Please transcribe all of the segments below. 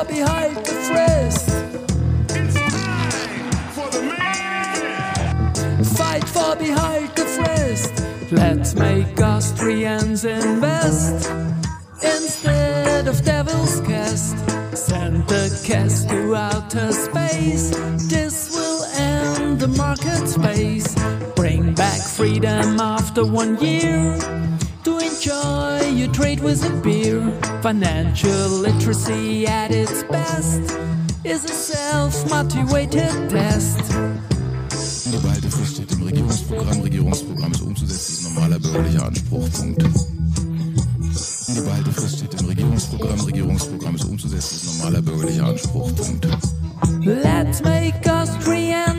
for behind the frist. Fight for behind the frist. Let's make Austrians invest instead of devil's cast. Send the cast to outer space. This will end the market space. Bring back freedom after one year. To enjoy your trade with a beer. Financial literacy at its best is a self-motivated test. Die Behalte Frist steht im Regierungsprogramm. Regierungsprogramm ist umzusetzen, ist normaler bürgerlicher Anspruch. Punkt. Die Behalte Frist steht im Regierungsprogramm. Regierungsprogramm ist umzusetzen, ist normaler bürgerlicher Anspruch. Punkt. Let's make Austrians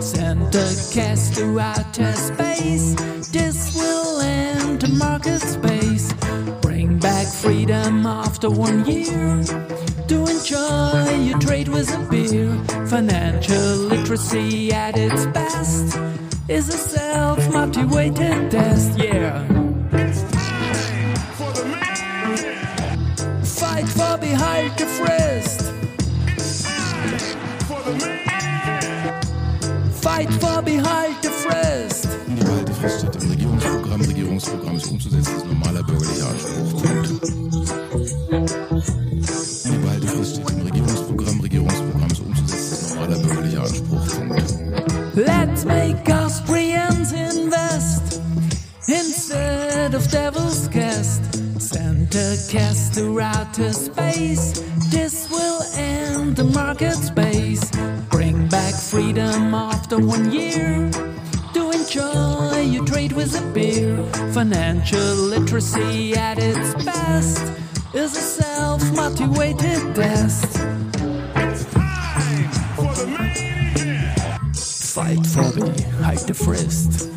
Send the cast to outer space. This will end the market space. Bring back freedom after one year. To enjoy your trade with a beer. Financial literacy at its best is a self-motivated test. Yeah. It's time for the man Fight for behind the frist. Fight for behind the frist. Die Behalte Frist steht im Regierungsprogramm. Regierungsprogramm ist umzusetzen, ist normaler bürgerlicher Anspruch. Die Behalte Frist steht im Regierungsprogramm. Regierungsprogramm ist umzusetzen, ist normaler bürgerlicher Anspruch. Let's make Austrians invest instead of devil's cast. Send a cast to outer space. This will end the market space. Bring back freedom one year. To enjoy your trade with a beer. Financial literacy at its best is a self-motivated test. Fight for the hide the frist.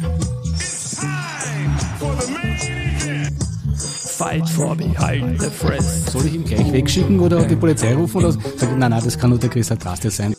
Fight for behind the frist. Soll ich ihn gleich wegschicken oder die Polizei rufen oder nein, nein, das kann nur der Chris Adraste sein,